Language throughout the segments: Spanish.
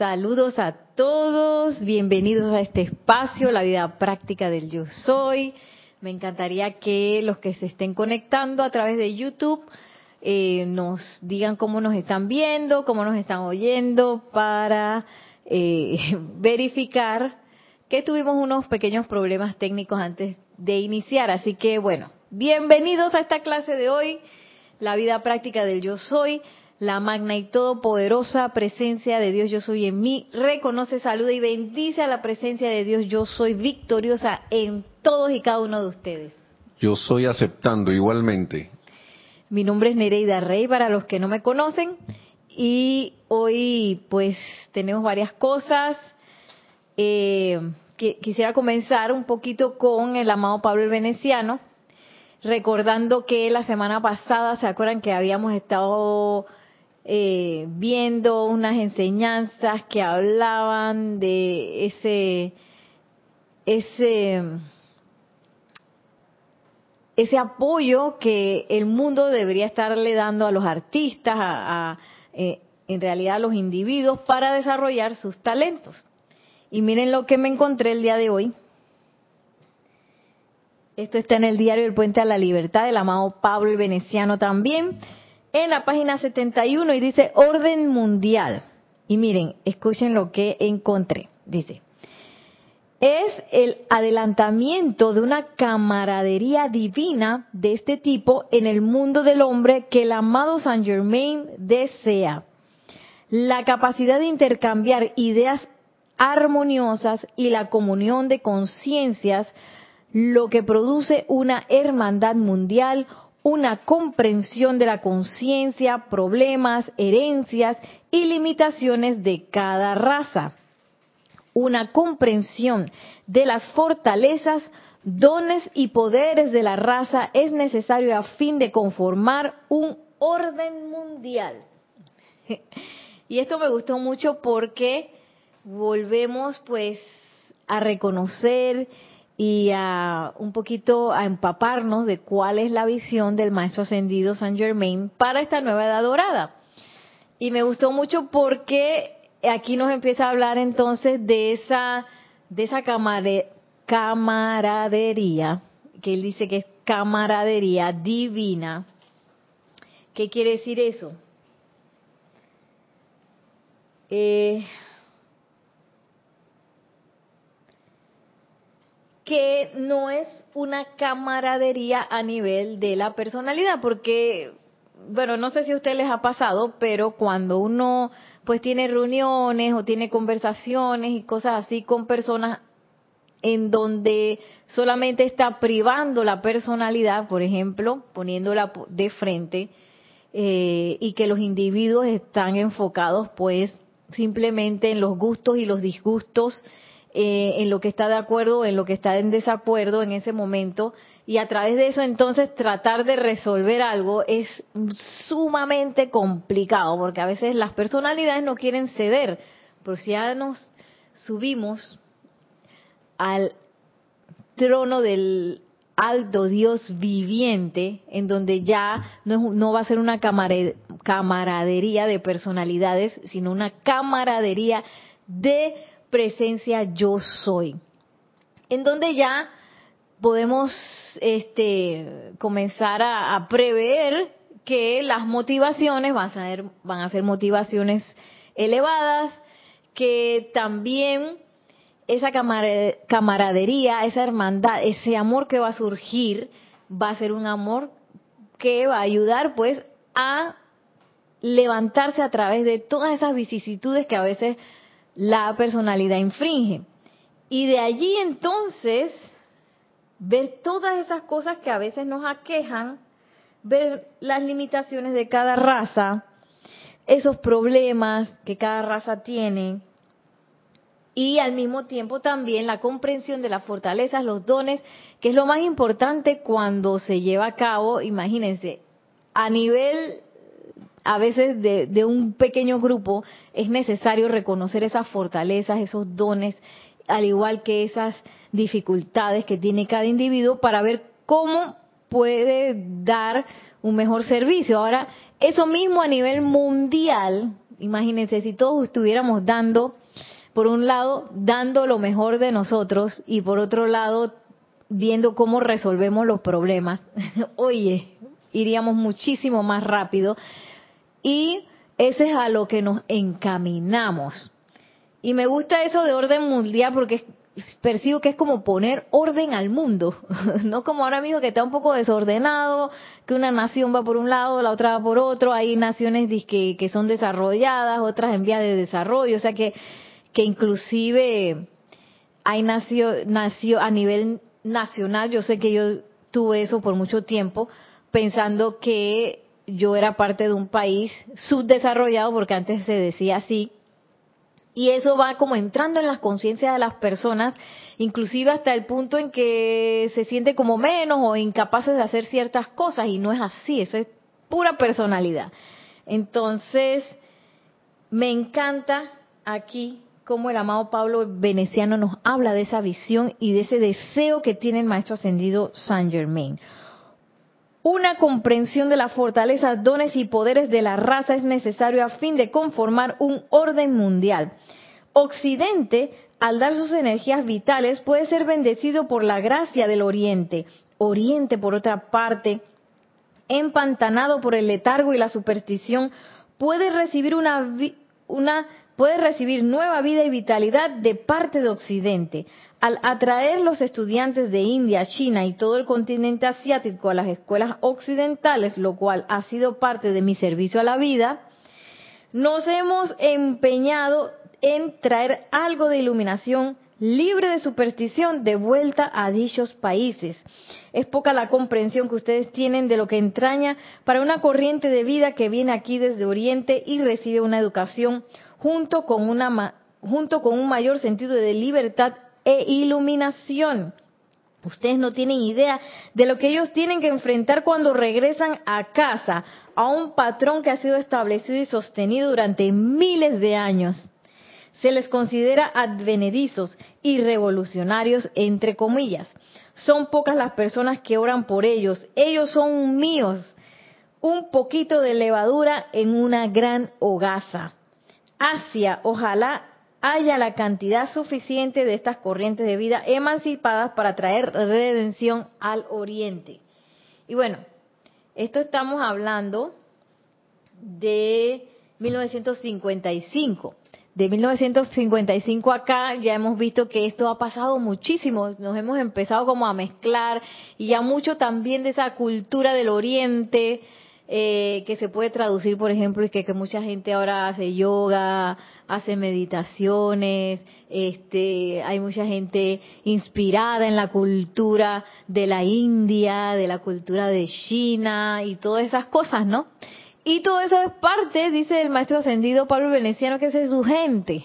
Saludos a todos, bienvenidos a este espacio, la vida práctica del yo soy. Me encantaría que los que se estén conectando a través de YouTube eh, nos digan cómo nos están viendo, cómo nos están oyendo, para eh, verificar que tuvimos unos pequeños problemas técnicos antes de iniciar. Así que bueno, bienvenidos a esta clase de hoy, la vida práctica del yo soy la magna y todopoderosa presencia de Dios yo soy en mí, reconoce, saluda y bendice a la presencia de Dios yo soy victoriosa en todos y cada uno de ustedes. Yo soy aceptando igualmente. Mi nombre es Nereida Rey para los que no me conocen y hoy pues tenemos varias cosas. Eh, que, quisiera comenzar un poquito con el amado Pablo el Veneciano, recordando que la semana pasada, ¿se acuerdan que habíamos estado eh, viendo unas enseñanzas que hablaban de ese ese ese apoyo que el mundo debería estarle dando a los artistas, a, eh, en realidad a los individuos para desarrollar sus talentos. Y miren lo que me encontré el día de hoy. Esto está en el diario El Puente a la Libertad del amado Pablo el Veneciano también en la página 71 y dice orden mundial. Y miren, escuchen lo que encontré. Dice, es el adelantamiento de una camaradería divina de este tipo en el mundo del hombre que el amado Saint Germain desea. La capacidad de intercambiar ideas armoniosas y la comunión de conciencias, lo que produce una hermandad mundial, una comprensión de la conciencia, problemas, herencias y limitaciones de cada raza. Una comprensión de las fortalezas, dones y poderes de la raza es necesario a fin de conformar un orden mundial. Y esto me gustó mucho porque volvemos pues a reconocer y a un poquito a empaparnos de cuál es la visión del maestro ascendido Saint Germain para esta nueva edad dorada. Y me gustó mucho porque aquí nos empieza a hablar entonces de esa de esa camaradería, que él dice que es camaradería divina. ¿Qué quiere decir eso? Eh, que no es una camaradería a nivel de la personalidad, porque, bueno, no sé si a ustedes les ha pasado, pero cuando uno pues tiene reuniones o tiene conversaciones y cosas así con personas en donde solamente está privando la personalidad, por ejemplo, poniéndola de frente, eh, y que los individuos están enfocados pues simplemente en los gustos y los disgustos eh, en lo que está de acuerdo, en lo que está en desacuerdo en ese momento, y a través de eso entonces tratar de resolver algo es sumamente complicado, porque a veces las personalidades no quieren ceder, pero si ya nos subimos al trono del alto Dios viviente, en donde ya no, no va a ser una camaradería de personalidades, sino una camaradería de presencia yo soy. En donde ya podemos este, comenzar a, prever que las motivaciones van a, ser, van a ser motivaciones elevadas, que también esa camaradería, esa hermandad, ese amor que va a surgir, va a ser un amor que va a ayudar pues a levantarse a través de todas esas vicisitudes que a veces la personalidad infringe. Y de allí entonces ver todas esas cosas que a veces nos aquejan, ver las limitaciones de cada raza, esos problemas que cada raza tiene, y al mismo tiempo también la comprensión de las fortalezas, los dones, que es lo más importante cuando se lleva a cabo, imagínense, a nivel a veces de, un pequeño grupo es necesario reconocer esas fortalezas, esos dones, al igual que esas dificultades que tiene cada individuo para ver cómo puede dar un mejor servicio. Ahora, eso mismo a nivel mundial, Imagínense si todos estuviéramos dando, por un lado, dando lo mejor de nosotros y por otro lado, viendo cómo resolvemos los problemas. Oye, iríamos muchísimo más rápido y ese es a lo que nos encaminamos. Y me gusta eso de orden mundial porque percibo que es como poner orden al mundo, no como ahora mismo que está un poco desordenado, que una nación va por un lado, la otra va por otro, hay naciones que, son desarrolladas, otras en vía de desarrollo, o sea que, que inclusive hay nació, nació a nivel nacional, yo sé que yo tuve eso por mucho tiempo, pensando que yo era parte de un país subdesarrollado, porque antes se decía así, y eso va como entrando en las conciencias de las personas, inclusive hasta el punto en que se siente como menos o incapaces de hacer ciertas cosas y no es así, eso es pura personalidad. Entonces, me encanta aquí cómo el amado Pablo Veneciano nos habla de esa visión y de ese deseo que tiene el maestro ascendido Saint Germain. Una comprensión de las fortalezas, dones y poderes de la raza es necesario a fin de conformar un orden mundial. Occidente, al dar sus energías vitales, puede ser bendecido por la gracia del Oriente. Oriente, por otra parte, empantanado por el letargo y la superstición, puede recibir una, una puede recibir nueva vida y vitalidad de parte de Occidente al atraer los estudiantes de India, China y todo el continente asiático a las escuelas occidentales, lo cual ha sido parte de mi servicio a la vida, nos hemos empeñado en traer algo de iluminación libre de superstición de vuelta a dichos países. Es poca la comprensión que ustedes tienen de lo que entraña para una corriente de vida que viene aquí desde Oriente y recibe una educación junto con, una, junto con un mayor sentido de libertad e iluminación. Ustedes no tienen idea de lo que ellos tienen que enfrentar cuando regresan a casa, a un patrón que ha sido establecido y sostenido durante miles de años. Se les considera advenedizos y revolucionarios, entre comillas. Son pocas las personas que oran por ellos. Ellos son míos. Un poquito de levadura en una gran hogaza. Asia, ojalá haya la cantidad suficiente de estas corrientes de vida emancipadas para traer redención al oriente. Y bueno, esto estamos hablando de 1955. De 1955 acá ya hemos visto que esto ha pasado muchísimo, nos hemos empezado como a mezclar y ya mucho también de esa cultura del oriente, eh, que se puede traducir, por ejemplo, es que, que, mucha gente ahora hace yoga, hace meditaciones, este, hay mucha gente inspirada en la cultura de la India, de la cultura de China y todas esas cosas, ¿no? Y todo eso es parte, dice el maestro ascendido Pablo Veneciano, que es su gente.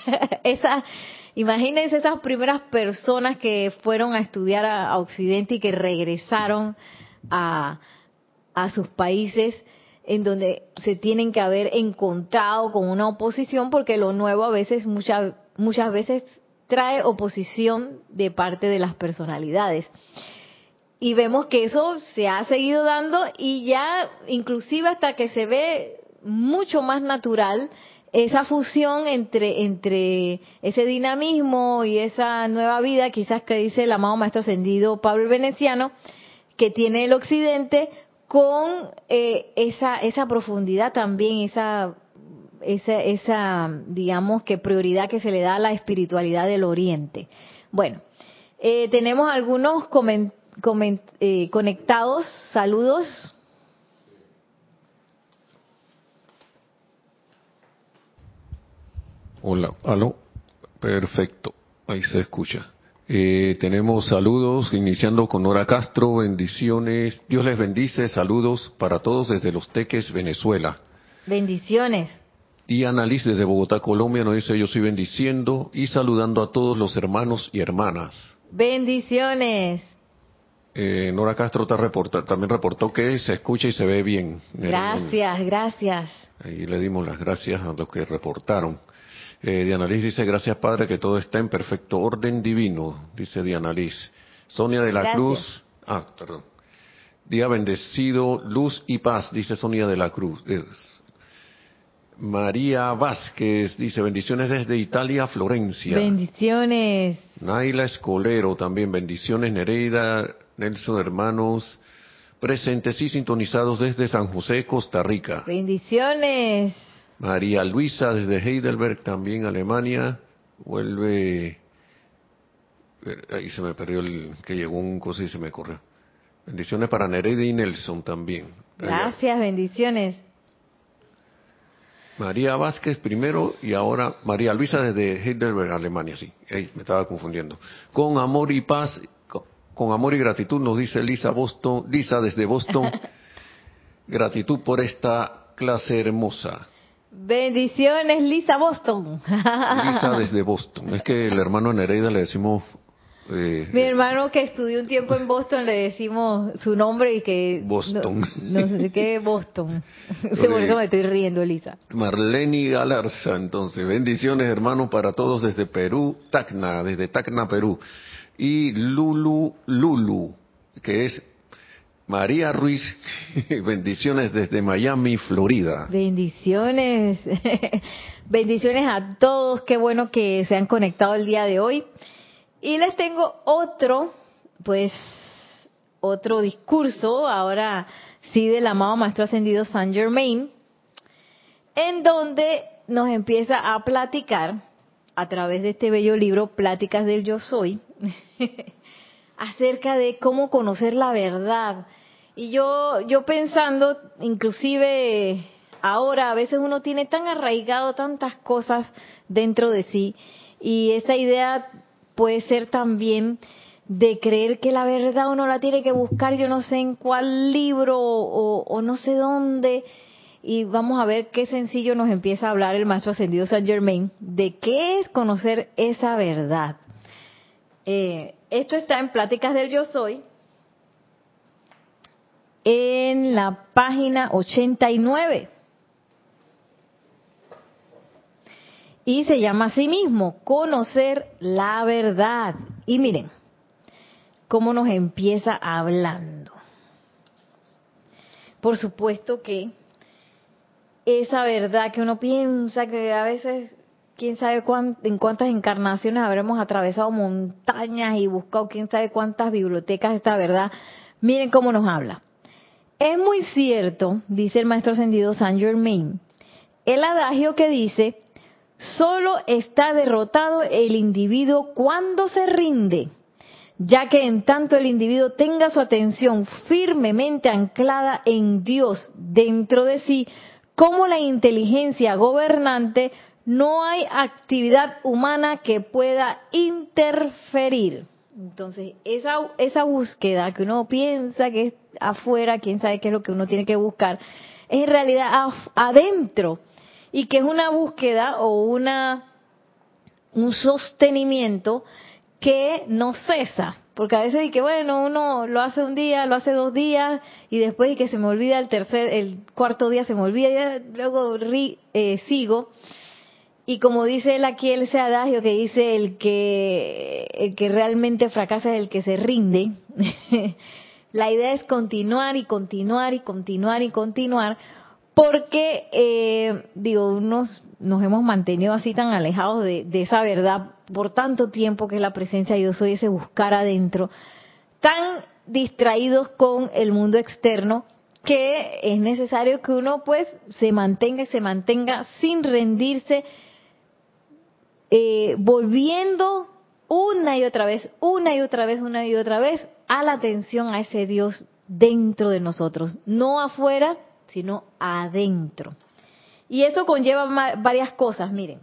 Esa, imagínense esas primeras personas que fueron a estudiar a Occidente y que regresaron a, a sus países en donde se tienen que haber encontrado con una oposición porque lo nuevo a veces muchas muchas veces trae oposición de parte de las personalidades. Y vemos que eso se ha seguido dando y ya inclusive hasta que se ve mucho más natural esa fusión entre entre ese dinamismo y esa nueva vida, quizás que dice el amado maestro ascendido Pablo Veneciano, que tiene el occidente con eh, esa, esa profundidad también, esa, esa, esa, digamos que prioridad que se le da a la espiritualidad del Oriente. Bueno, eh, tenemos algunos eh, conectados, saludos. Hola, aló, perfecto, ahí se escucha. Eh, tenemos saludos, iniciando con Nora Castro, bendiciones. Dios les bendice, saludos para todos desde Los Teques, Venezuela. Bendiciones. Y Annalise desde Bogotá, Colombia, nos dice yo estoy bendiciendo y saludando a todos los hermanos y hermanas. Bendiciones. Eh, Nora Castro también reportó que se escucha y se ve bien. Gracias, gracias. Ahí le dimos las gracias a los que reportaron. Eh, Diana Liz dice, gracias Padre que todo está en perfecto orden divino, dice Diana Liz. Sonia de la Cruz, ah, perdón. Día bendecido, luz y paz, dice Sonia de la Cruz. María Vázquez dice bendiciones desde Italia, Florencia. Bendiciones. Naila Escolero también, bendiciones Nereida, Nelson hermanos, presentes y sintonizados desde San José, Costa Rica. Bendiciones. María Luisa desde Heidelberg, también Alemania, vuelve, ahí se me perdió el, que llegó un cosa y se me corrió. Bendiciones para Nereida y Nelson también. Gracias, bendiciones. María Vázquez primero y ahora María Luisa desde Heidelberg, Alemania, sí, me estaba confundiendo. Con amor y paz, con, amor y gratitud nos dice Lisa Boston, Lisa desde Boston, gratitud por esta clase hermosa. Bendiciones, Lisa Boston. Lisa desde Boston. Es que el hermano Nereida le decimos eh, Mi hermano que estudió un tiempo en Boston le decimos su nombre y que... Boston. No, sé qué Boston. Por eso me estoy riendo, Elisa. Marleni Galarza, entonces. Bendiciones, hermano, para todos desde Perú, Tacna, desde Tacna, Perú. Y Lulu Lulu, que es María Ruiz, bendiciones desde Miami, Florida. Bendiciones. bendiciones a todos. Qué bueno que se han conectado el día de hoy. Y les tengo otro, pues, otro discurso, ahora sí, del amado Maestro Ascendido Saint Germain, en donde nos empieza a platicar, a través de este bello libro, Pláticas del Yo Soy, acerca de cómo conocer la verdad. Y yo, yo pensando, inclusive ahora, a veces uno tiene tan arraigado tantas cosas dentro de sí, y esa idea puede ser también de creer que la verdad uno la tiene que buscar, yo no sé en cuál libro o, no sé dónde. Y vamos a ver qué sencillo nos empieza a hablar el maestro ascendido Saint Germain de qué es conocer esa verdad. Eh, esto está en Pláticas del Yo Soy, en la página 89. Y se llama a sí mismo, conocer la verdad. Y miren, cómo nos empieza hablando. Por supuesto que esa verdad que uno piensa que a veces, quién sabe en cuántas encarnaciones habremos atravesado montañas y buscado quién sabe cuántas bibliotecas esta verdad. Miren cómo nos habla. Es muy cierto, dice el maestro ascendido Saint Germain, el adagio que dice, Solo está derrotado el individuo cuando se rinde, ya que en tanto el individuo tenga su atención firmemente anclada en Dios dentro de sí, como la inteligencia gobernante, no hay actividad humana que pueda interferir. Entonces, esa, esa búsqueda que uno piensa que es afuera, quién sabe qué es lo que uno tiene que buscar, es en realidad adentro. Y que es una búsqueda o una un sostenimiento que no cesa, porque a veces bueno, uno lo hace un día, lo hace dos días y después y que se me olvida el tercer, el cuarto día se me olvida y luego eh, sigo y como dice él aquí ese adagio que dice el que el que realmente fracasa es el que se rinde. La idea es continuar y continuar y continuar y continuar porque, eh, digo, nos, nos hemos mantenido así tan alejados de, esa verdad por tanto tiempo que es la presencia de yo soy, ese buscar adentro, tan distraídos con el mundo externo que es necesario que uno pues se mantenga y se mantenga sin rendirse, eh, volviendo una y otra vez, una y otra vez, una y otra vez a la atención a ese Dios dentro de nosotros, no afuera, sino adentro. Y eso conlleva varias cosas, miren.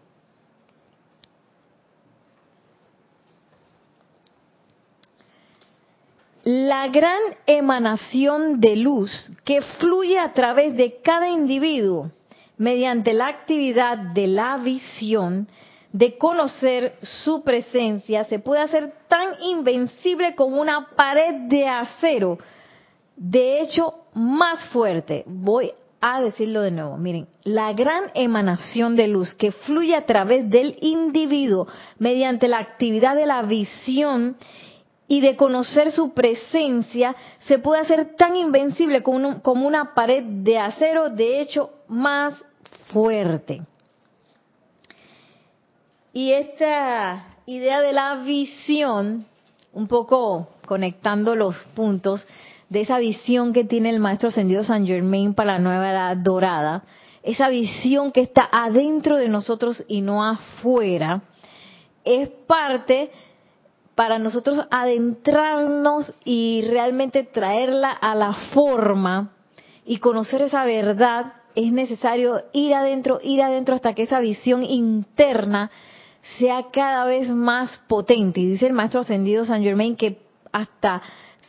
La gran emanación de luz que fluye a través de cada individuo mediante la actividad de la visión, de conocer su presencia, se puede hacer tan invencible como una pared de acero. De hecho, más fuerte, voy a decirlo de nuevo, miren, la gran emanación de luz que fluye a través del individuo mediante la actividad de la visión y de conocer su presencia se puede hacer tan invencible como, como una pared de acero, de hecho, más fuerte. Y esta idea de la visión, un poco conectando los puntos de esa visión que tiene el maestro ascendido San Germain para la nueva edad dorada, esa visión que está adentro de nosotros y no afuera, es parte para nosotros adentrarnos y realmente traerla a la forma y conocer esa verdad, es necesario ir adentro, ir adentro hasta que esa visión interna sea cada vez más potente. Y dice el maestro ascendido San Germain que hasta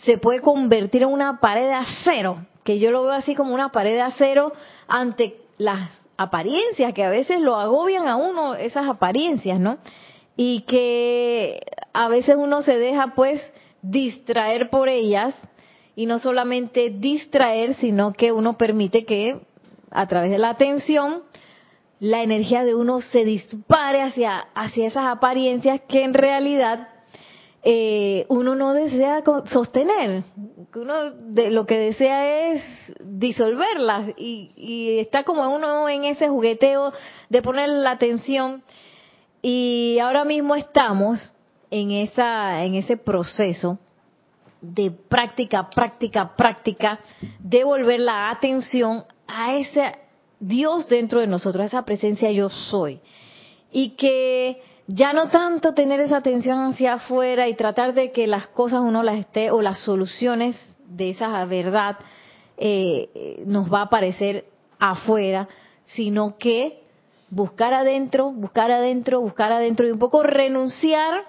se puede convertir en una pared de acero, que yo lo veo así como una pared de acero ante las apariencias, que a veces lo agobian a uno esas apariencias, ¿no? Y que a veces uno se deja pues distraer por ellas y no solamente distraer, sino que uno permite que a través de la atención la energía de uno se dispare hacia, hacia esas apariencias que en realidad eh, uno no desea sostener, uno de, lo que desea es disolverlas y, y, está como uno en ese jugueteo de poner la atención. Y ahora mismo estamos en esa en ese proceso de práctica, práctica, práctica, de volver la atención a ese Dios dentro de nosotros, esa presencia yo soy. Y que ya no tanto tener esa atención hacia afuera y tratar de que las cosas uno las esté o las soluciones de esa verdad eh, nos va a aparecer afuera, sino que buscar adentro, buscar adentro, buscar adentro y un poco renunciar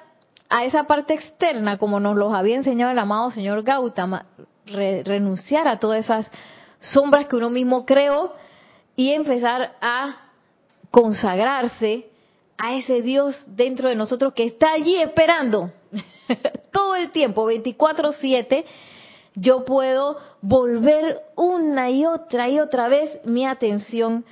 a esa parte externa, como nos los había enseñado el amado señor Gautama, renunciar a todas esas sombras que uno mismo creó y empezar a consagrarse a ese Dios dentro de nosotros que está allí esperando. Todo el tiempo, 24/7, yo puedo volver una y otra y otra vez mi atención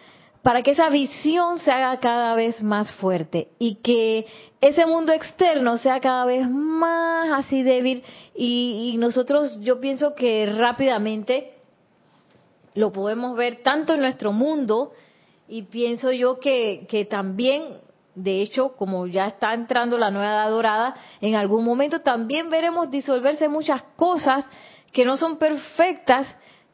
para que esa visión se haga cada vez más fuerte y que ese mundo externo sea cada vez más así débil y, y nosotros yo pienso que rápidamente lo podemos ver tanto en nuestro mundo y pienso yo que, que también de hecho, como ya está entrando la nueva edad dorada, en algún momento también veremos disolverse muchas cosas que no son perfectas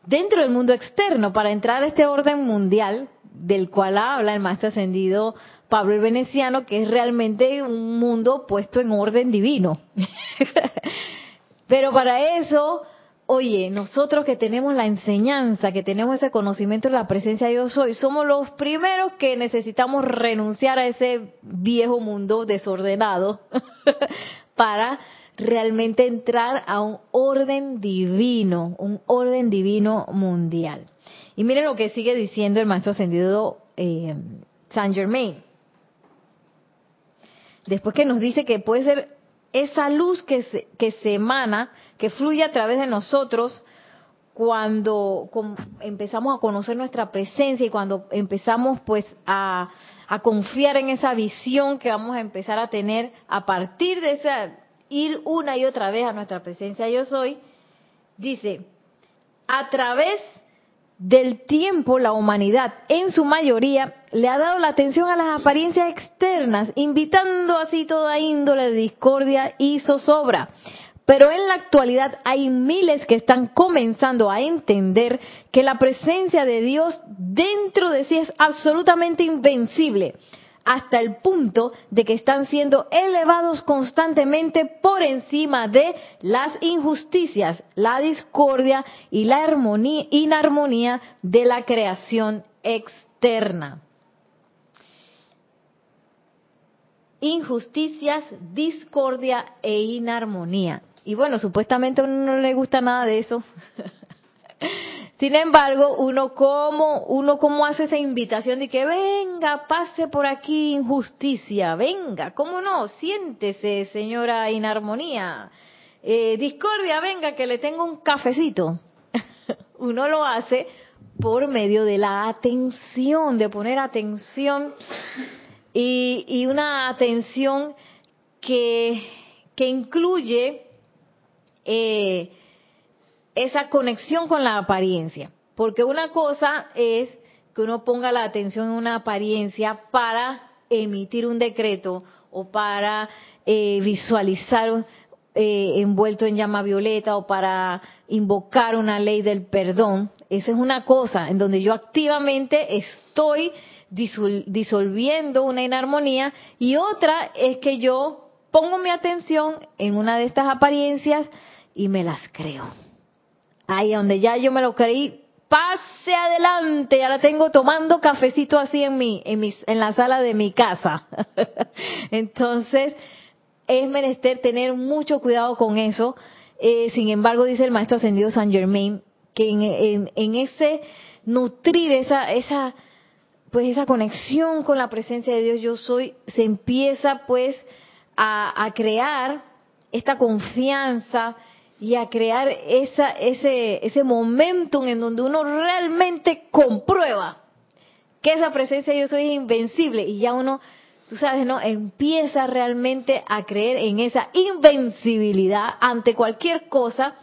dentro del mundo externo para entrar a este orden mundial del cual habla el maestro ascendido Pablo el Veneciano, que es realmente un mundo puesto en orden divino. Pero para eso, oye, nosotros que tenemos la enseñanza, que tenemos ese conocimiento de la presencia de Dios hoy, somos los primeros que necesitamos renunciar a ese viejo mundo desordenado para realmente entrar a un orden divino, un orden divino mundial. Y miren lo que sigue diciendo el maestro ascendido eh, Saint Germain. Después que nos dice que puede ser esa luz que se, que se emana, que fluye a través de nosotros cuando empezamos a conocer nuestra presencia y cuando empezamos pues a, a confiar en esa visión que vamos a empezar a tener a partir de esa ir una y otra vez a nuestra presencia. Yo soy, dice, a través del tiempo la humanidad en su mayoría le ha dado la atención a las apariencias externas, invitando así toda índole de discordia y zozobra. Pero en la actualidad hay miles que están comenzando a entender que la presencia de Dios dentro de sí es absolutamente invencible hasta el punto de que están siendo elevados constantemente por encima de las injusticias, la discordia y la armonía, inarmonía de la creación externa. Injusticias, discordia e inarmonía. Y bueno, supuestamente a uno no le gusta nada de eso. Sin embargo, uno como, uno como hace esa invitación de que venga, pase por aquí injusticia, venga, ¿cómo no? Siéntese, señora inarmonía. Eh, discordia, venga, que le tengo un cafecito. uno lo hace por medio de la atención, de poner atención y, y una atención que, que incluye eh, esa conexión con la apariencia. Porque una cosa es que uno ponga la atención en una apariencia para emitir un decreto o para eh, visualizar eh, envuelto en llama violeta o para invocar una ley del perdón. Esa es una cosa en donde yo activamente estoy disolviendo una inarmonía y otra es que yo pongo mi atención en una de estas apariencias y me las creo. Ahí donde ya yo me lo creí, pase adelante, ya la tengo tomando cafecito así en mi, en, mi, en la sala de mi casa. Entonces, es menester tener mucho cuidado con eso. Eh, sin embargo, dice el maestro ascendido San Germain, que en, en, ese nutrir esa, esa, pues esa conexión con la presencia de Dios yo soy, se empieza pues a, a crear esta confianza, y a crear esa, ese, ese momentum en donde uno realmente comprueba que esa presencia yo soy invencible y ya uno, tú sabes, ¿no? Empieza realmente a creer en esa invencibilidad ante cualquier cosa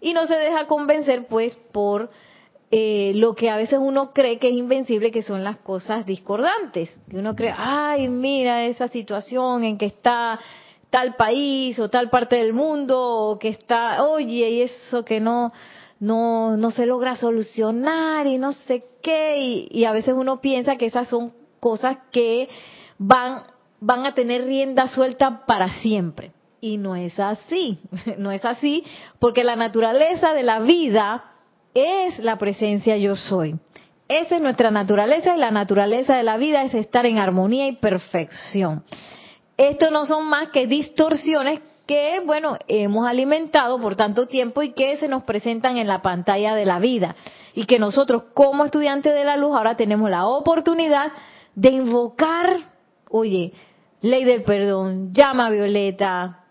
y no se deja convencer pues por eh, lo que a veces uno cree que es invencible, que son las cosas discordantes. Que uno cree, ay, mira esa situación en que está tal país o tal parte del mundo o que está, oye, y eso que no, no, no se logra solucionar y no sé qué, y, y, a veces uno piensa que esas son cosas que van, van a tener rienda suelta para siempre. Y no es así, no es así, porque la naturaleza de la vida es la presencia yo soy. Esa es nuestra naturaleza y la naturaleza de la vida es estar en armonía y perfección. Esto no son más que distorsiones que, bueno, hemos alimentado por tanto tiempo y que se nos presentan en la pantalla de la vida. Y que nosotros como estudiantes de la luz ahora tenemos la oportunidad de invocar, oye, ley del perdón, llama violeta,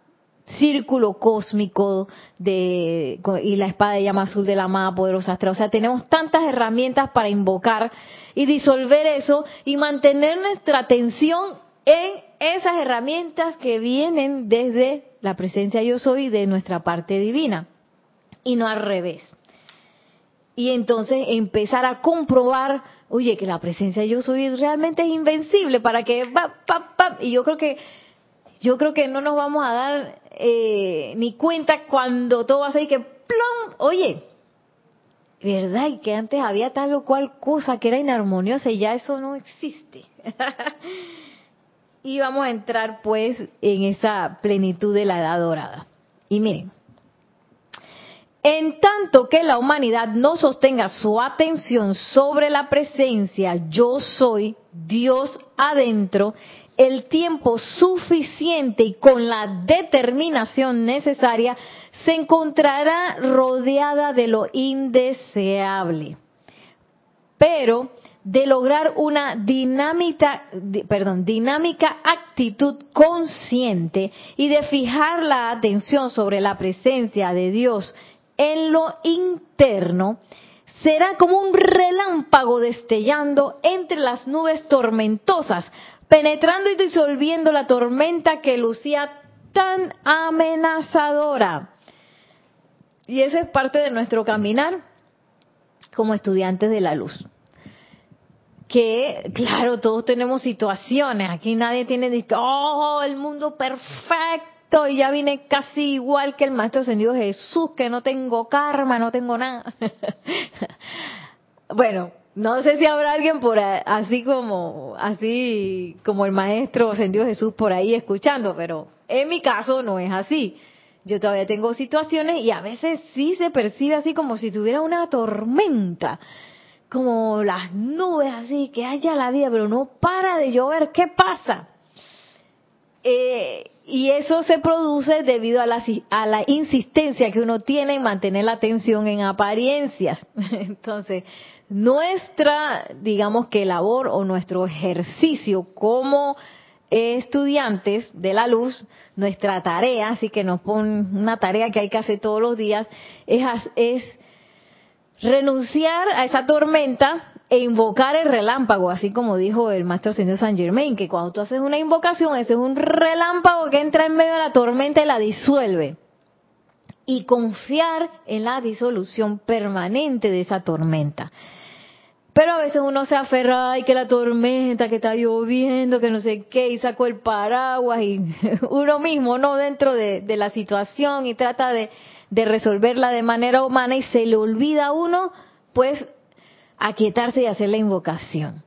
círculo cósmico de, y la espada de llama azul de la más poderosa astral. O sea, tenemos tantas herramientas para invocar y disolver eso y mantener nuestra atención en esas herramientas que vienen desde la presencia yo soy de nuestra parte divina y no al revés. Y entonces empezar a comprobar, oye, que la presencia yo soy realmente es invencible para que y yo creo que yo creo que no nos vamos a dar eh, ni cuenta cuando todo va a ser que plom, oye, ¿verdad? Y que antes había tal o cual cosa que era inarmoniosa y ya eso no existe. y vamos a entrar pues en esa plenitud de la edad dorada. Y miren, en tanto que la humanidad no sostenga su atención sobre la presencia yo soy, Dios adentro, el tiempo suficiente y con la determinación necesaria, se encontrará rodeada de lo indeseable. Pero de lograr una dinámica, perdón, dinámica actitud consciente y de fijar la atención sobre la presencia de Dios en lo interno, será como un relámpago destellando entre las nubes tormentosas, penetrando y disolviendo la tormenta que lucía tan amenazadora. Y esa es parte de nuestro caminar como estudiantes de la luz que, claro, todos tenemos situaciones, aquí nadie tiene, oh, el mundo perfecto, y ya vine casi igual que el Maestro Ascendido Jesús, que no tengo karma, no tengo nada. bueno, no sé si habrá alguien por ahí, así como, así como el Maestro Ascendido Jesús por ahí escuchando, pero en mi caso no es así. Yo todavía tengo situaciones y a veces sí se percibe así como si tuviera una tormenta como las nubes así, que haya la vida, pero no para de llover, ¿qué pasa? Eh, y eso se produce debido a la, a la insistencia que uno tiene en mantener la atención en apariencias. Entonces, nuestra, digamos que labor o nuestro ejercicio como estudiantes de la luz, nuestra tarea, así que nos ponen una tarea que hay que hacer todos los días, es, es renunciar a esa tormenta e invocar el relámpago, así como dijo el maestro señor San Germain, que cuando tú haces una invocación, ese es un relámpago que entra en medio de la tormenta y la disuelve. Y confiar en la disolución permanente de esa tormenta. Pero a veces uno se aferra, ay, que la tormenta, que está lloviendo, que no sé qué, y sacó el paraguas, y uno mismo, ¿no? Dentro de, la situación y trata de, de, resolverla de manera humana y se le olvida a uno, pues, aquietarse y hacer la invocación.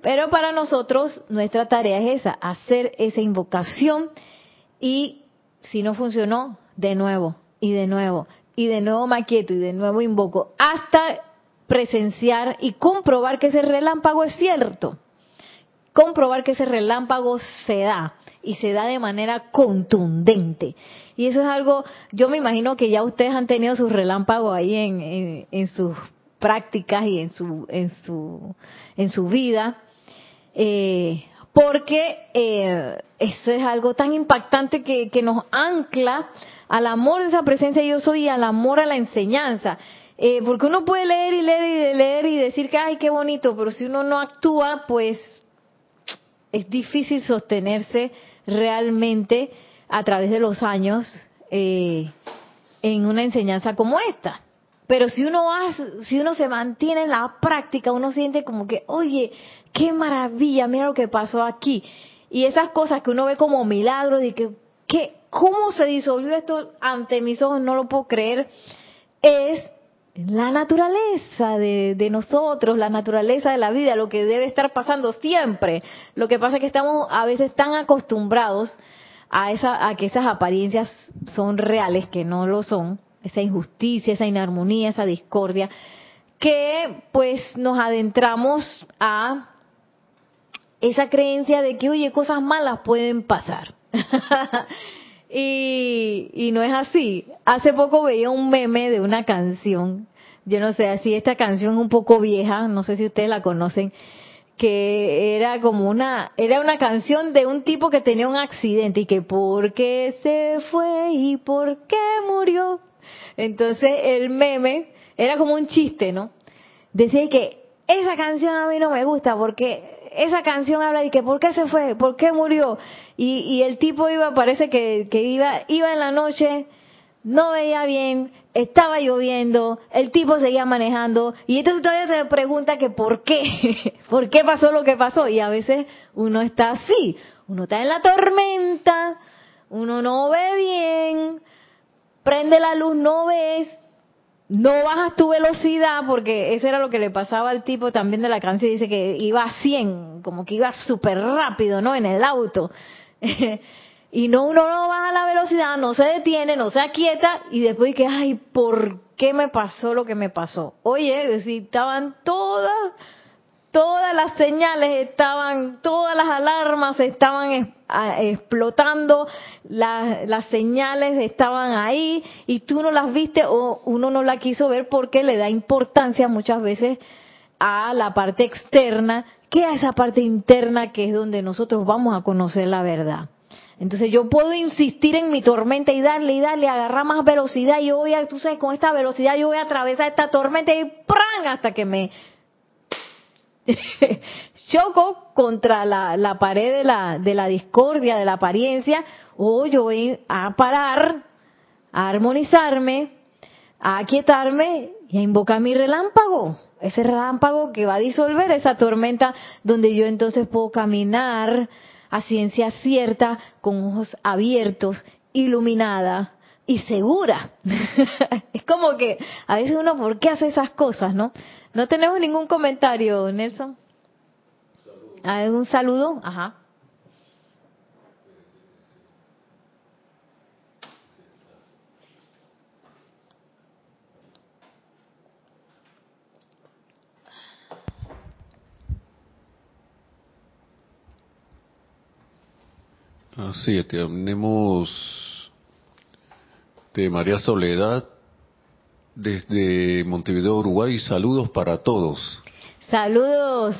Pero para nosotros, nuestra tarea es esa, hacer esa invocación y si no funcionó, de nuevo, y de nuevo, y de nuevo me aquieto y de nuevo invoco, hasta presenciar y comprobar que ese relámpago es cierto. Comprobar que ese relámpago se da y se da de manera contundente. Y eso es algo, yo me imagino que ya ustedes han tenido sus relámpagos ahí en, en, sus prácticas y en su, en su, en su vida. Eh, porque eh, eso es algo tan impactante que, que, nos ancla al amor de esa presencia yo soy y al amor a la enseñanza. Eh, porque uno puede leer y leer y leer y decir que, ay, qué bonito, pero si uno no actúa, pues es difícil sostenerse realmente a través de los años eh, en una enseñanza como esta. Pero si uno hace, si uno se mantiene en la práctica, uno siente como que, oye, qué maravilla, mira lo que pasó aquí. Y esas cosas que uno ve como milagros, de que, ¿qué, ¿cómo se disolvió esto ante mis ojos? No lo puedo creer. Es la naturaleza de, nosotros, la naturaleza de la vida, lo que debe estar pasando siempre. Lo que pasa es que estamos a veces tan acostumbrados a, esa, a que esas apariencias son reales, que no lo son, esa injusticia, esa inarmonía, esa discordia, que pues nos adentramos a esa creencia de que, oye, cosas malas pueden pasar. Y, no es así. Hace poco veía un meme de una canción, yo no sé, si esta canción un poco vieja, no sé si ustedes la conocen, que era como una, era una canción de un tipo que tenía un accidente y que por qué se fue y por qué murió. Entonces el meme era como un chiste, ¿no? Decía que esa canción a mí no me gusta porque esa canción habla de que por qué se fue, por qué murió. Y, y el tipo iba, parece que, que iba, iba en la noche, no veía bien, estaba lloviendo, el tipo seguía manejando y entonces todavía se pregunta que por qué, por qué pasó lo que pasó y a veces uno está así, uno está en la tormenta, uno no ve bien, prende la luz, no ves, no bajas tu velocidad, porque eso era lo que le pasaba al tipo también de la canción, dice que iba a 100, como que iba súper rápido, ¿no? En el auto. y no, uno no baja la velocidad, no se detiene, no se aquieta, y después dice, ay, ¿por qué me pasó lo que me pasó? Oye, si estaban todas todas las señales estaban, todas las alarmas estaban explotando, las señales estaban ahí y tú no las viste o uno no la quiso ver porque le da importancia muchas veces a la parte externa que a esa parte interna que es donde nosotros vamos a conocer la verdad. Entonces yo puedo insistir en mi tormenta y darle y darle, agarrar más velocidad y yo voy a, tú sabes, con esta velocidad yo voy a atravesar esta tormenta y ¡pran! hasta que me choco contra la, pared de la, de la discordia, de la apariencia, o yo voy a parar, a armonizarme, a aquietarme y a invocar mi relámpago. Ese relámpago que va a disolver esa tormenta donde yo entonces puedo caminar a ciencia cierta, con ojos abiertos, iluminada y segura. es como que a veces uno, ¿por qué hace esas cosas, no? No tenemos ningún comentario, Nelson. ¿Algún saludo? Ajá. Así tenemos de María Soledad desde Montevideo, Uruguay. Saludos para todos. Saludos.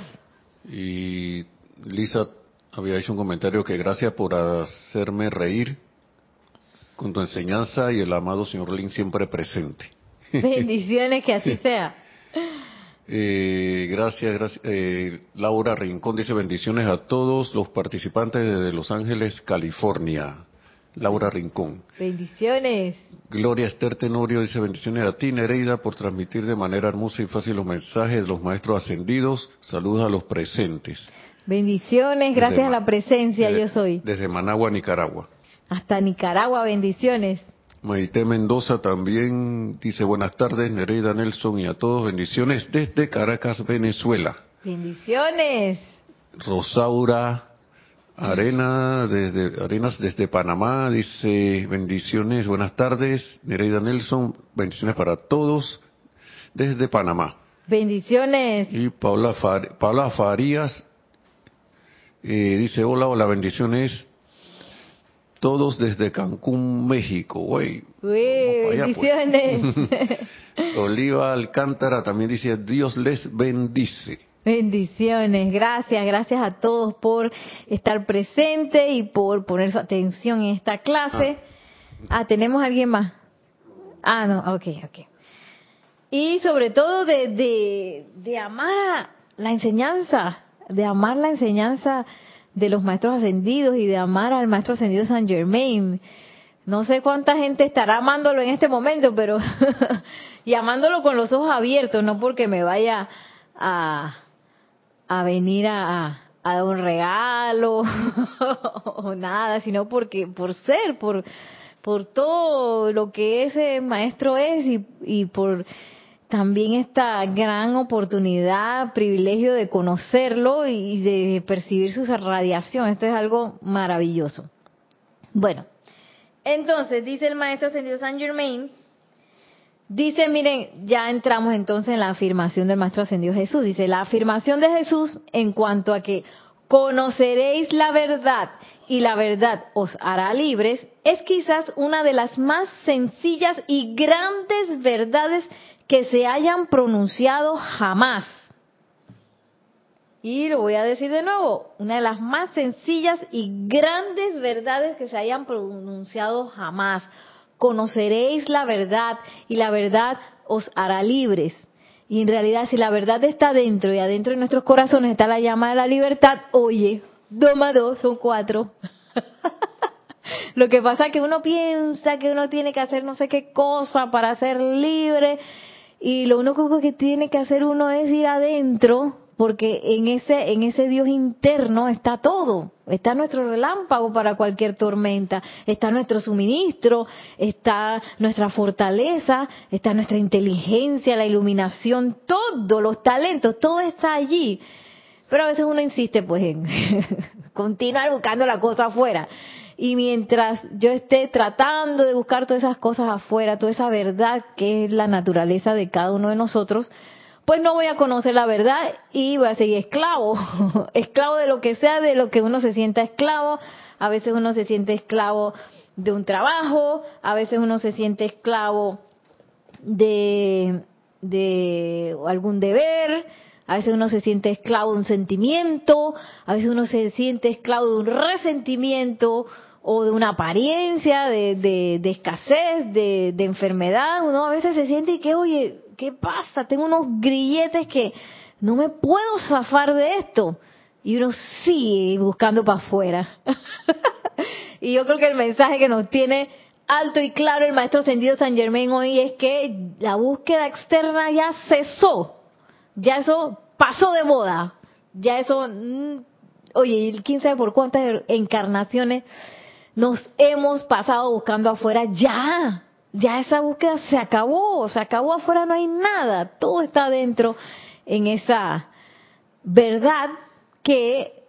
Y Lisa había hecho un comentario que gracias por hacerme reír con tu enseñanza y el amado señor Lin siempre presente. Bendiciones, que así sea. Eh, gracias, gracias. Eh, Laura Rincón dice bendiciones a todos los participantes desde Los Ángeles, California. Laura Rincón. Bendiciones. Gloria Esther Tenorio dice bendiciones a ti, Nereida, por transmitir de manera hermosa y fácil los mensajes de los maestros ascendidos. Saludos a los presentes. Bendiciones, gracias a la presencia, yo soy. Desde Managua, Nicaragua. Hasta Nicaragua, bendiciones. Maite Mendoza también dice buenas tardes, Nereida Nelson y a todos bendiciones desde Caracas, Venezuela. Bendiciones. Rosaura Arena desde Arenas desde Panamá dice bendiciones, buenas tardes, Nereida Nelson, bendiciones para todos desde Panamá. Bendiciones. Y Paula, Paula Farías eh, dice hola, hola, bendiciones todos desde Cancún, México. Güey. Pues. bendiciones. Oliva Alcántara también dice Dios les bendice. Bendiciones, gracias, gracias a todos por estar presente y por poner su atención en esta clase. Ah, ah ¿tenemos alguien más? Ah, no, ok, ok. Y sobre todo de, de, de amar la enseñanza, de amar la enseñanza de los maestros ascendidos y de amar al maestro ascendido San Germain. No sé cuánta gente estará amándolo en este momento, pero y amándolo con los ojos abiertos, no porque me vaya a a venir a, dar un regalo o nada, sino porque por ser, por, por todo lo que ese maestro es y, y por también esta gran oportunidad, privilegio de conocerlo y de percibir su radiación. Esto es algo maravilloso. Bueno, entonces dice el maestro ascendido San Germain Dice, miren, ya entramos entonces en la afirmación del Maestro Ascendido Jesús. Dice, la afirmación de Jesús en cuanto a que conoceréis la verdad y la verdad os hará libres, es quizás una de las más sencillas y grandes verdades que se hayan pronunciado jamás. Y lo voy a decir de nuevo, una de las más sencillas y grandes verdades que se hayan pronunciado jamás conoceréis la verdad y la verdad os hará libres. Y en realidad si la verdad está dentro y adentro de nuestros corazones está la llama de la libertad, oye, dos más dos son cuatro. Lo que pasa es que uno piensa que uno tiene que hacer no sé qué cosa para ser libre y lo único que tiene que hacer uno es ir adentro porque en ese en ese Dios interno está todo, está nuestro relámpago para cualquier tormenta, está nuestro suministro, está nuestra fortaleza, está nuestra inteligencia, la iluminación, todo, los talentos, todo está allí. Pero a veces uno insiste pues en continuar buscando la cosa afuera. Y mientras yo esté tratando de buscar todas esas cosas afuera, toda esa verdad que es la naturaleza de cada uno de nosotros, pues no voy a conocer la verdad y voy a seguir esclavo, esclavo de lo que sea, de lo que uno se sienta esclavo. A veces uno se siente esclavo de un trabajo, a veces uno se siente esclavo de, de algún deber, a veces uno se siente esclavo de un sentimiento, a veces uno se siente esclavo de un resentimiento o de una apariencia de, de, escasez, de, de enfermedad. Uno a veces se siente que, oye, ¿qué pasa? Tengo unos grilletes que no me puedo zafar de esto. Y uno sigue buscando para afuera. y yo creo que el mensaje que nos tiene alto y claro el maestro ascendido San Germain hoy es que la búsqueda externa ya cesó. Ya eso pasó de moda. Ya eso, mm, oye, quién sabe por cuántas encarnaciones nos hemos pasado buscando afuera ya ya esa búsqueda se acabó, se acabó afuera, no hay nada, todo está dentro en esa verdad que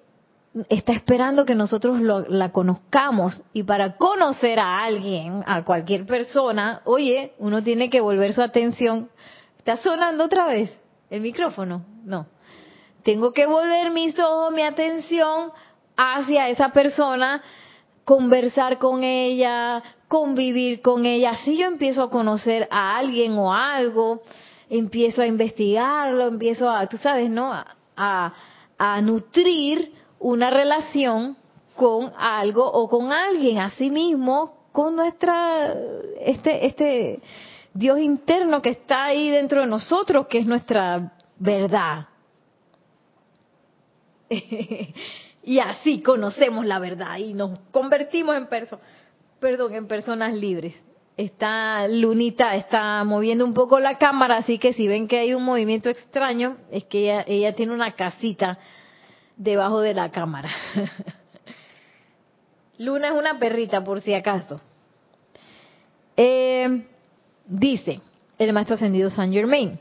está esperando que nosotros la conozcamos y para conocer a alguien, a cualquier persona, oye, uno tiene que volver su atención. ¿Está sonando otra vez el micrófono? No. Tengo que volver mis ojos, mi atención hacia esa persona conversar con ella, convivir con ella. Si yo empiezo a conocer a alguien o algo, empiezo a investigarlo, empiezo a, tú sabes, ¿no? A, a, nutrir una relación con algo o con alguien, así mismo con nuestra, este, este Dios interno que está ahí dentro de nosotros, que es nuestra verdad. y así conocemos la verdad y nos convertimos en personas. perdón, en personas libres. Está Lunita está moviendo un poco la cámara, así que si ven que hay un movimiento extraño, es que ella, ella tiene una casita debajo de la cámara. Luna es una perrita, por si acaso. Eh, dice el maestro ascendido Saint Germain.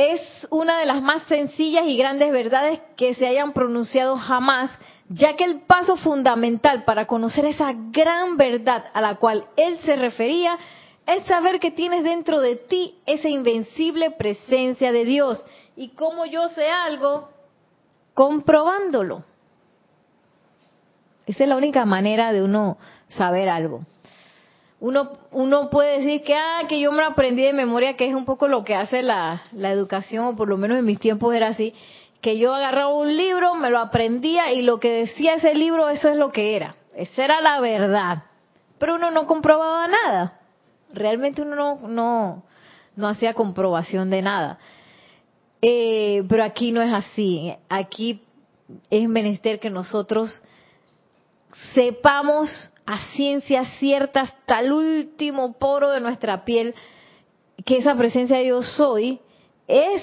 Es una de las más sencillas y grandes verdades que se hayan pronunciado jamás, ya que el paso fundamental para conocer esa gran verdad a la cual él se refería es saber que tienes dentro de ti esa invencible presencia de Dios. ¿Y cómo yo sé algo? Comprobándolo. Esa es la única manera de uno saber algo. Uno, uno puede decir que, ah, que yo me aprendí de memoria, que es un poco lo que hace la, la educación, o por lo menos en mis tiempos era así, que yo agarraba un libro, me lo aprendía y lo que decía ese libro, eso es lo que era. Esa era la verdad. Pero uno no comprobaba nada. Realmente uno no, no, no hacía comprobación de nada. Eh, pero aquí no es así. Aquí es menester que nosotros sepamos a ciencia cierta hasta el último poro de nuestra piel que esa presencia de yo soy es,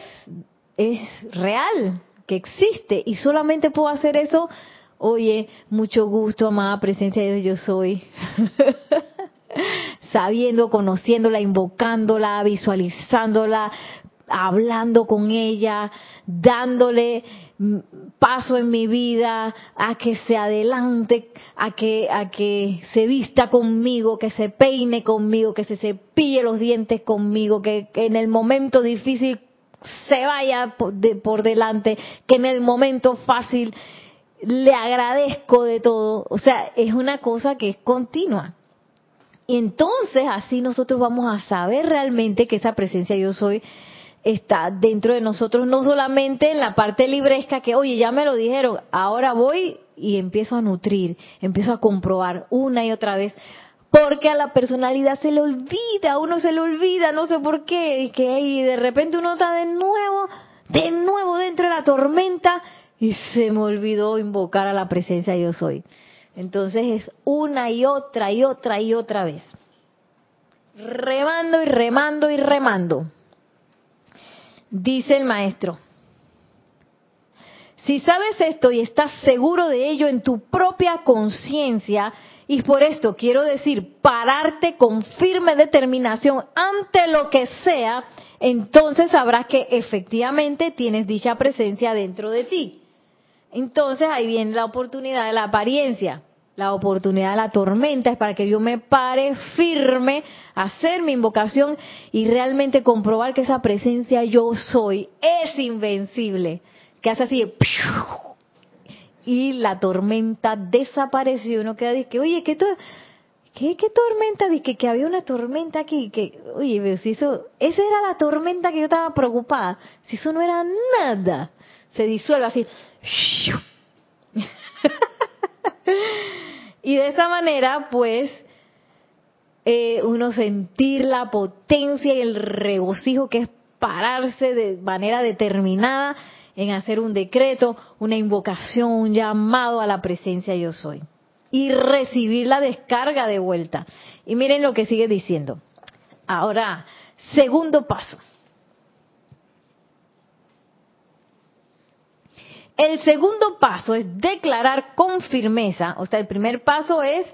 es real, que existe. Y solamente puedo hacer eso, oye, mucho gusto, amada presencia de Dios yo soy. Sabiendo, conociéndola, invocándola, visualizándola, hablando con ella, dándole paso en mi vida a que se adelante, a que, a que se vista conmigo, que se peine conmigo, que se cepille los dientes conmigo, que, en el momento difícil se vaya por, por delante, que en el momento fácil le agradezco de todo. O sea, es una cosa que es continua. Y entonces así nosotros vamos a saber realmente que esa presencia yo soy está dentro de nosotros, no solamente en la parte libresca que, oye, ya me lo dijeron, ahora voy y empiezo a nutrir, empiezo a comprobar una y otra vez, porque a la personalidad se le olvida, uno se le olvida, no sé por qué, y que de repente uno está de nuevo, de nuevo dentro de la tormenta y se me olvidó invocar a la presencia yo soy. Entonces es una y otra y otra y otra vez. Remando y remando y remando. Dice el maestro, si sabes esto y estás seguro de ello en tu propia conciencia, y por esto quiero decir, pararte con firme determinación ante lo que sea, entonces sabrás que efectivamente tienes dicha presencia dentro de ti. Entonces ahí viene la oportunidad de la apariencia. La oportunidad de la tormenta es para que yo me pare firme, hacer mi invocación y realmente comprobar que esa presencia yo soy es invencible. Que hace así, y la tormenta desapareció. Uno queda dice, oye, ¿qué, ¿qué, qué tormenta? Dice que había una tormenta aquí. Que, oye, si eso, esa era la tormenta que yo estaba preocupada. Si eso no era nada, se disuelve así. Y de esa manera, pues, eh, uno sentir la potencia y el regocijo que es pararse de manera determinada en hacer un decreto, una invocación, un llamado a la presencia yo soy. Y recibir la descarga de vuelta. Y miren lo que sigue diciendo. Ahora, segundo paso. El segundo paso es declarar con firmeza, o sea, el primer paso es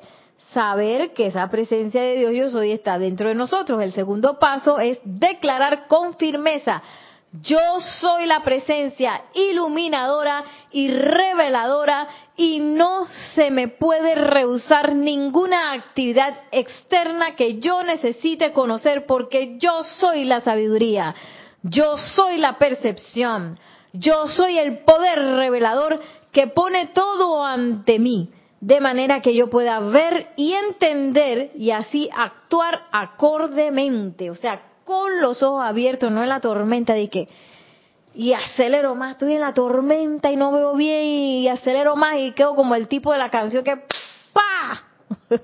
saber que esa presencia de Dios yo soy está dentro de nosotros. El segundo paso es declarar con firmeza, yo soy la presencia iluminadora y reveladora y no se me puede rehusar ninguna actividad externa que yo necesite conocer porque yo soy la sabiduría, yo soy la percepción, yo soy el poder revelador que pone todo ante mí, de manera que yo pueda ver y entender y así actuar acordemente, o sea, con los ojos abiertos, no en la tormenta de que y acelero más, estoy en la tormenta y no veo bien y acelero más y quedo como el tipo de la canción que ¡pa!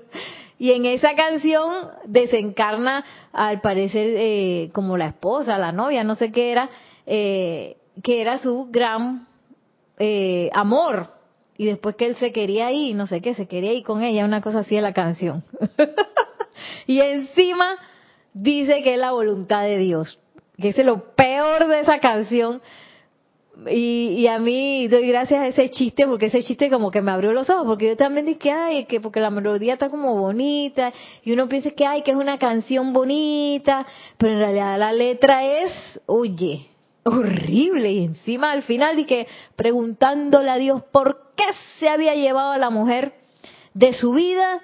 y en esa canción desencarna al parecer eh, como la esposa, la novia, no sé qué era, eh, que era su gran eh, amor. y después que él se quería ir, no sé qué, se quería ir con ella, una cosa así de la canción. y encima dice que es la voluntad de Dios, que es lo peor de esa canción. Y, a mí doy gracias a ese chiste, porque ese chiste como que me abrió los ojos, porque yo también dije, ay, que porque la melodía está como bonita, y uno piensa que, ay, que es una canción bonita, pero en realidad la letra es, oye, horrible. Y encima al final dije, preguntándole a Dios por qué se había llevado a la mujer de su vida,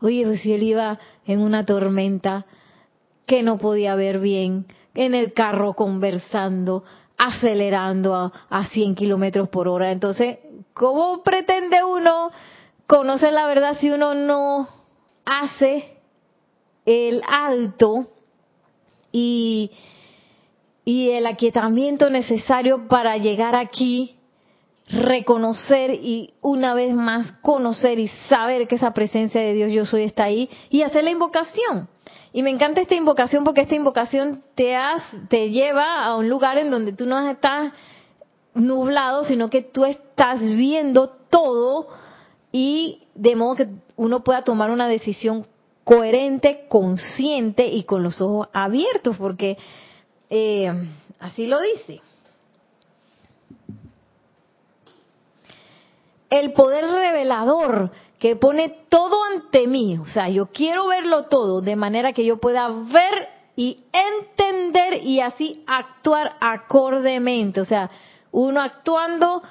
oye, pues si él iba en una tormenta, que no podía ver bien, en el carro conversando, acelerando a, a 100 kilómetros por hora. Entonces, ¿cómo pretende uno conocer la verdad si uno no hace el alto y, y el aquietamiento necesario para llegar aquí, reconocer y una vez más conocer y saber que esa presencia de Dios yo soy está ahí y hacer la invocación? Y me encanta esta invocación porque esta invocación te, te lleva a un lugar en donde tú no estás nublado, sino que tú estás viendo todo y de modo que uno pueda tomar una decisión coherente, consciente y con los ojos abiertos, porque eh, así lo dice. El poder revelador que pone todo ante mí. O sea, yo quiero verlo todo de manera que yo pueda ver y entender y así actuar acordemente. O sea, uno actuando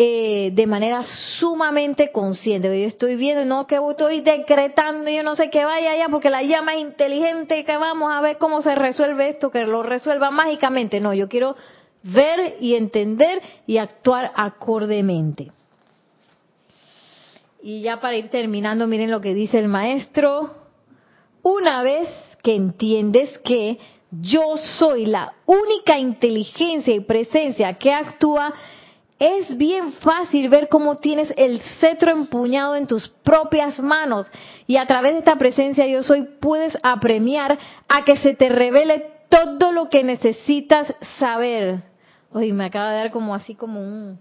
eh, de manera sumamente consciente. Yo estoy viendo, no que estoy decretando, yo no sé qué vaya allá porque la llama es inteligente, que vamos a ver cómo se resuelve esto, que lo resuelva mágicamente. No, yo quiero ver y entender y actuar acordemente. Y ya para ir terminando, miren lo que dice el maestro. Una vez que entiendes que yo soy la única inteligencia y presencia que actúa, es bien fácil ver cómo tienes el cetro empuñado en tus propias manos y a través de esta presencia yo soy puedes apremiar a que se te revele todo lo que necesitas saber. Oye, me acaba de dar como así como un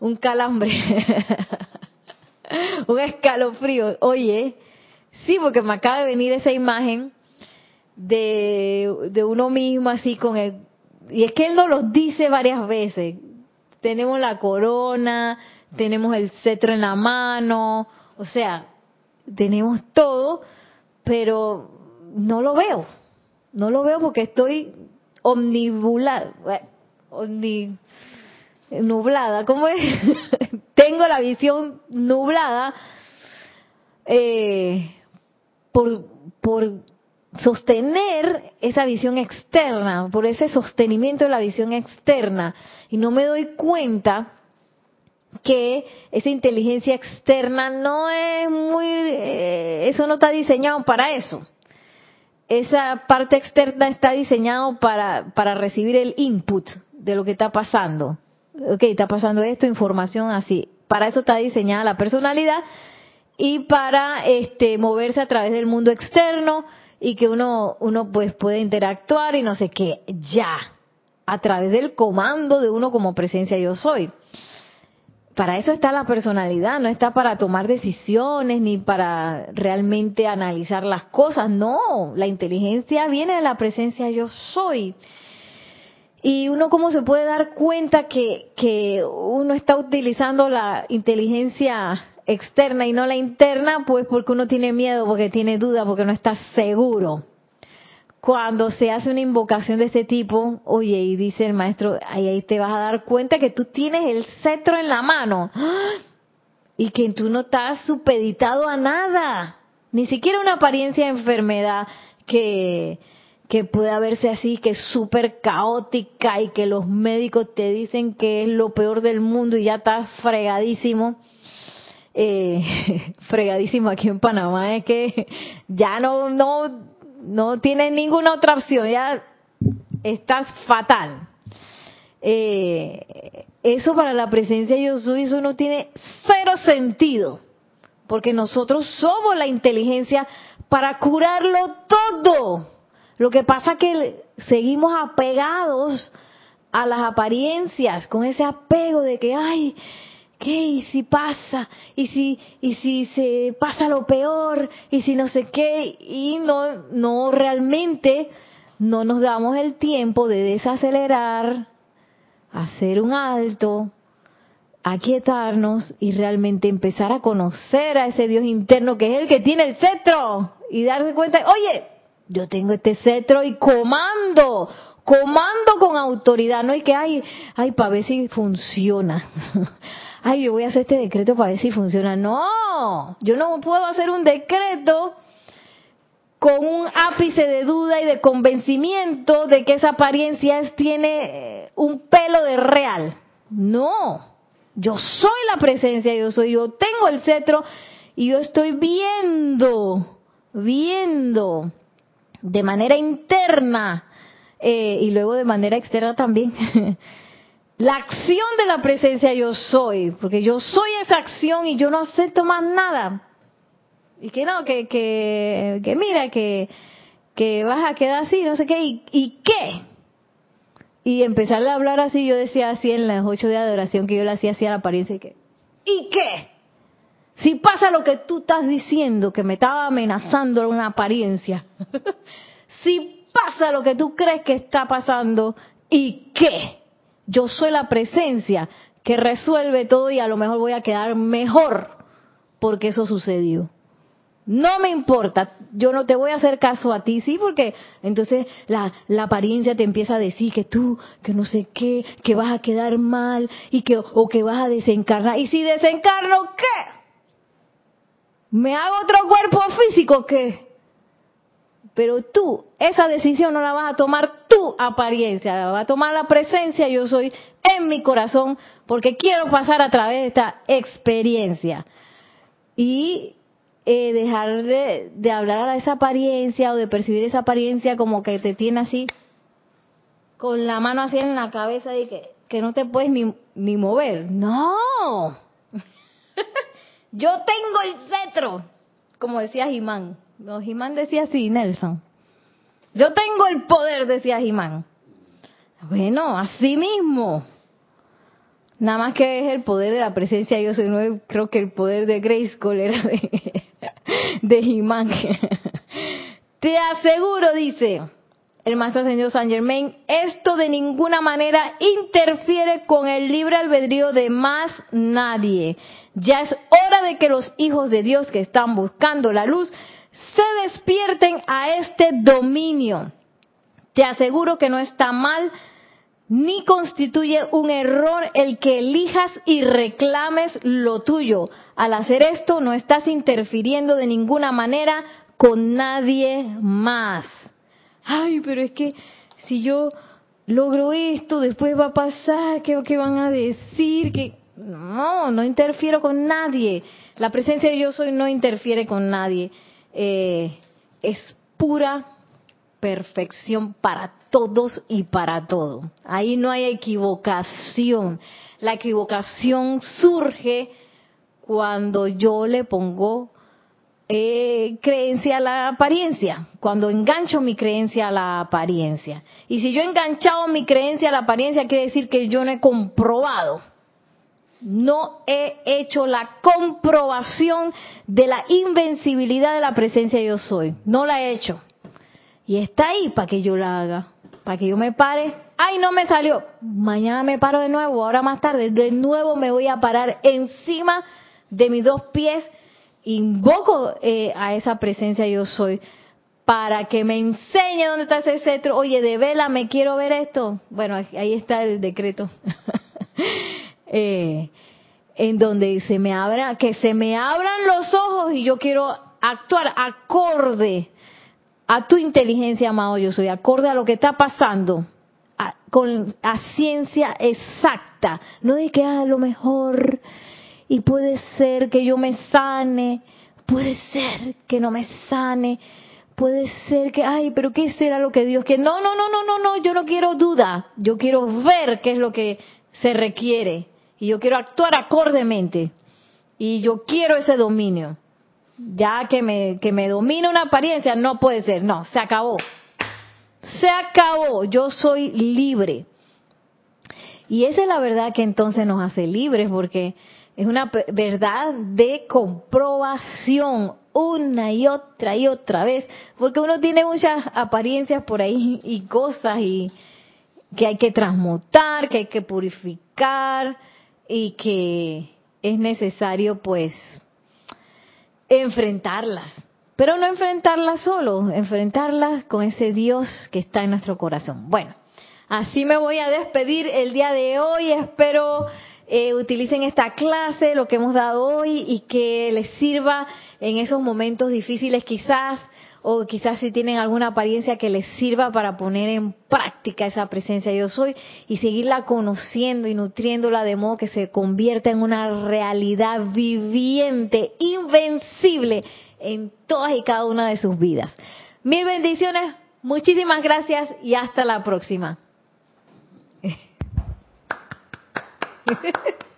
un calambre, un escalofrío. Oye, sí, porque me acaba de venir esa imagen de, de uno mismo así con el... Y es que él nos lo dice varias veces. Tenemos la corona, tenemos el cetro en la mano, o sea, tenemos todo, pero no lo veo. No lo veo porque estoy omnibulado, omni, nublada, ¿cómo es? Tengo la visión nublada eh, por, por sostener esa visión externa, por ese sostenimiento de la visión externa, y no me doy cuenta que esa inteligencia externa no es muy, eh, eso no está diseñado para eso. Esa parte externa está diseñado para, para recibir el input de lo que está pasando ok, está pasando esto, información así. Para eso está diseñada la personalidad y para este moverse a través del mundo externo y que uno uno pues puede interactuar y no sé qué, ya, a través del comando de uno como presencia yo soy. Para eso está la personalidad, no está para tomar decisiones ni para realmente analizar las cosas, no, la inteligencia viene de la presencia yo soy. Y uno cómo se puede dar cuenta que, que uno está utilizando la inteligencia externa y no la interna, pues porque uno tiene miedo, porque tiene duda, porque no está seguro. Cuando se hace una invocación de este tipo, oye, y dice el maestro, ahí, ahí te vas a dar cuenta que tú tienes el cetro en la mano y que tú no estás supeditado a nada, ni siquiera una apariencia de enfermedad que, que puede verse así, que es súper caótica y que los médicos te dicen que es lo peor del mundo y ya está fregadísimo. Eh, fregadísimo aquí en Panamá es que ya no, no, no tienes ninguna otra opción, ya estás fatal. Eh, eso para la presencia de soy, eso no tiene cero sentido, porque nosotros somos la inteligencia para curarlo todo. Lo que pasa que seguimos apegados a las apariencias, con ese apego de que, ay, ¿qué? ¿Y si pasa? ¿Y si, y si se pasa lo peor? ¿Y si no sé qué? Y no, no realmente no nos damos el tiempo de desacelerar, hacer un alto, aquietarnos y realmente empezar a conocer a ese Dios interno que es el que tiene el cetro y darse cuenta, oye, yo tengo este cetro y comando, comando con autoridad, no hay que, ay, ay, para ver si funciona. ay, yo voy a hacer este decreto para ver si funciona. No, yo no puedo hacer un decreto con un ápice de duda y de convencimiento de que esa apariencia tiene eh, un pelo de real. No, yo soy la presencia, yo soy, yo tengo el cetro y yo estoy viendo, viendo de manera interna eh, y luego de manera externa también. la acción de la presencia yo soy, porque yo soy esa acción y yo no acepto más nada. Y que no, que, que, que mira, que, que vas a quedar así, no sé qué, y, y qué. Y empezarle a hablar así, yo decía así en los ocho de adoración que yo le hacía así a la apariencia, y que, ¿y qué? Si pasa lo que tú estás diciendo, que me estaba amenazando una apariencia, si pasa lo que tú crees que está pasando, ¿y qué? Yo soy la presencia que resuelve todo y a lo mejor voy a quedar mejor porque eso sucedió. No me importa, yo no te voy a hacer caso a ti, sí, porque entonces la, la, apariencia te empieza a decir que tú, que no sé qué, que vas a quedar mal y que o que vas a desencarnar. Y si desencarno, ¿qué? ¿Me hago otro cuerpo físico qué? Pero tú, esa decisión no la vas a tomar apariencia, va a tomar la presencia yo soy en mi corazón porque quiero pasar a través de esta experiencia. Y eh, dejar de, hablar a esa apariencia o de percibir esa apariencia como que te tiene así, con la mano así en la cabeza y que, que no te puedes ni, ni mover. No. Yo tengo el cetro, como decía Jimán. No, Jimán decía así, Nelson. Yo tengo el poder, decía Jimán. Bueno, así mismo. Nada más que es el poder de la presencia yo soy nuevo, creo que el poder de Grace era de, de Jimán. Te aseguro, dice el maestro señor Saint Germain, esto de ninguna manera interfiere con el libre albedrío de más nadie. Ya es hora de que los hijos de Dios que están buscando la luz se despierten a este dominio. Te aseguro que no está mal ni constituye un error el que elijas y reclames lo tuyo. Al hacer esto no estás interfiriendo de ninguna manera con nadie más. Ay, pero es que si yo logro esto, después va a pasar, ¿qué, qué van a decir? que No, no interfiero con nadie. La presencia de yo soy no interfiere con nadie. Eh, es pura perfección para todos y para todo. Ahí no hay equivocación. La equivocación surge cuando yo le pongo eh, creencia a la apariencia, cuando engancho mi creencia a la apariencia. Y si yo he enganchado mi creencia a la apariencia, quiere decir que yo no he comprobado, no he hecho la comprobación de la invencibilidad de la presencia yo soy. No la he hecho. Y está ahí para que yo la haga, para que yo me pare. Ay, no me salió. Mañana me paro de nuevo, ahora más tarde, de nuevo me voy a parar encima de mis dos pies. Invoco eh, a esa presencia yo soy para que me enseñe dónde está ese cetro. Oye, de vela, me quiero ver esto. Bueno, ahí está el decreto. eh, en donde se me abra, que se me abran los ojos y yo quiero actuar acorde a tu inteligencia, amado. Yo soy, acorde a lo que está pasando, con a ciencia exacta, no de que a lo mejor y puede ser que yo me sane, puede ser que no me sane, puede ser que, ay, pero ¿qué será lo que Dios quiere? No, no, no, no, no, no, yo no quiero duda, yo quiero ver qué es lo que se requiere y yo quiero actuar acordemente. Y yo quiero ese dominio. Ya que me, que me domina una apariencia, no puede ser, no, se acabó. Se acabó, yo soy libre. Y esa es la verdad que entonces nos hace libres, porque es una verdad de comprobación una y otra y otra vez, porque uno tiene muchas apariencias por ahí y cosas y que hay que transmutar, que hay que purificar y que es necesario pues enfrentarlas. Pero no enfrentarlas solo, enfrentarlas con ese Dios que está en nuestro corazón. Bueno, así me voy a despedir el día de hoy. Espero eh, utilicen esta clase, lo que hemos dado hoy, y que les sirva en esos momentos difíciles quizás, o quizás si tienen alguna apariencia que les sirva para poner en práctica esa presencia yo soy y seguirla conociendo y nutriéndola de modo que se convierta en una realidad viviente, invencible en todas y cada una de sus vidas. Mil bendiciones, muchísimas gracias y hasta la próxima.